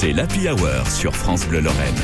C'est l'Happy Hour sur France Bleu Lorraine.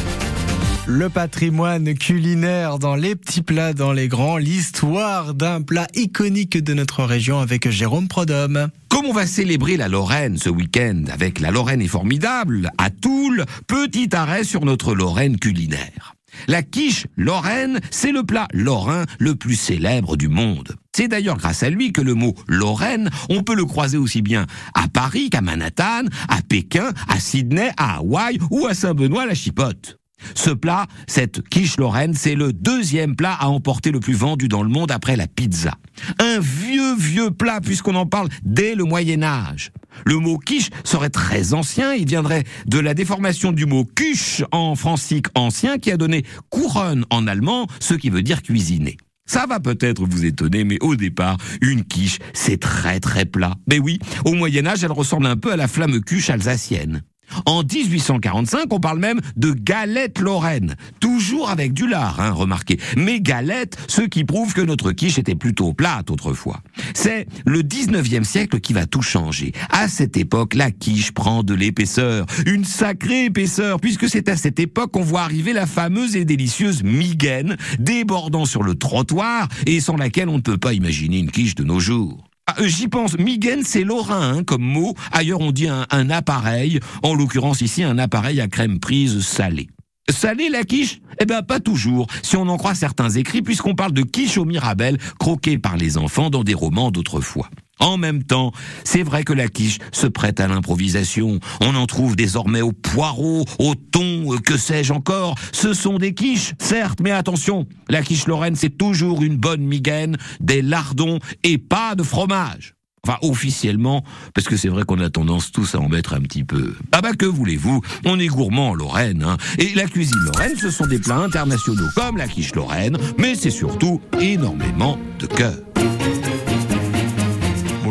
Le patrimoine culinaire dans les petits plats, dans les grands, l'histoire d'un plat iconique de notre région avec Jérôme Prodhomme. Comme on va célébrer la Lorraine ce week-end avec La Lorraine est formidable, à Toul, petit arrêt sur notre Lorraine culinaire. La quiche lorraine, c'est le plat lorrain le plus célèbre du monde. C'est d'ailleurs grâce à lui que le mot Lorraine, on peut le croiser aussi bien à Paris qu'à Manhattan, à Pékin, à Sydney, à Hawaï ou à Saint-Benoît-la-Chipote. Ce plat, cette quiche lorraine, c'est le deuxième plat à emporter le plus vendu dans le monde après la pizza. Un vieux, vieux plat puisqu'on en parle dès le Moyen Âge. Le mot quiche serait très ancien, il viendrait de la déformation du mot cuche en francique ancien qui a donné couronne en allemand, ce qui veut dire cuisiner. Ça va peut-être vous étonner, mais au départ, une quiche, c'est très très plat. Mais oui, au Moyen Âge, elle ressemble un peu à la flamme cuche alsacienne. En 1845, on parle même de galette lorraine. Toujours avec du lard, hein, remarquez. Mais galette, ce qui prouve que notre quiche était plutôt plate autrefois. C'est le 19e siècle qui va tout changer. À cette époque, la quiche prend de l'épaisseur. Une sacrée épaisseur, puisque c'est à cette époque qu'on voit arriver la fameuse et délicieuse migaine, débordant sur le trottoir et sans laquelle on ne peut pas imaginer une quiche de nos jours. Ah, euh, J'y pense. Migaine, c'est lorrain hein, comme mot. Ailleurs, on dit un, appareil. En l'occurrence, ici, un appareil à crème prise salée. Salée la quiche? Eh ben pas toujours, si on en croit certains écrits, puisqu'on parle de quiche au mirabelle, croquée par les enfants dans des romans d'autrefois. En même temps, c'est vrai que la quiche se prête à l'improvisation. On en trouve désormais au poireau, au thon, euh, que sais-je encore. Ce sont des quiches, certes, mais attention, la quiche lorraine, c'est toujours une bonne migaine, des lardons et pas de fromage. Enfin, officiellement, parce que c'est vrai qu'on a tendance tous à en mettre un petit peu. Ah bah que voulez-vous? On est gourmand en Lorraine, hein. Et la cuisine lorraine, ce sont des plats internationaux comme la quiche lorraine, mais c'est surtout énormément de cœur.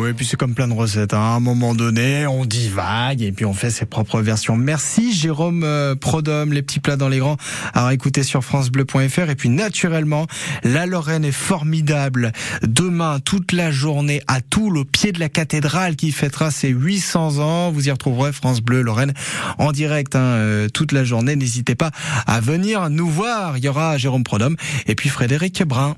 Oui, et puis c'est comme plein de recettes. hein. À un moment donné, on divague et puis on fait ses propres versions. Merci Jérôme euh, Prodhomme, les petits plats dans les grands, à réécouter sur francebleu.fr. Et puis naturellement, la Lorraine est formidable. Demain, toute la journée à Toul, au pied de la cathédrale qui fêtera ses 800 ans. Vous y retrouverez France Bleu Lorraine en direct hein, euh, toute la journée. N'hésitez pas à venir nous voir. Il y aura Jérôme Prodhomme et puis Frédéric Brun.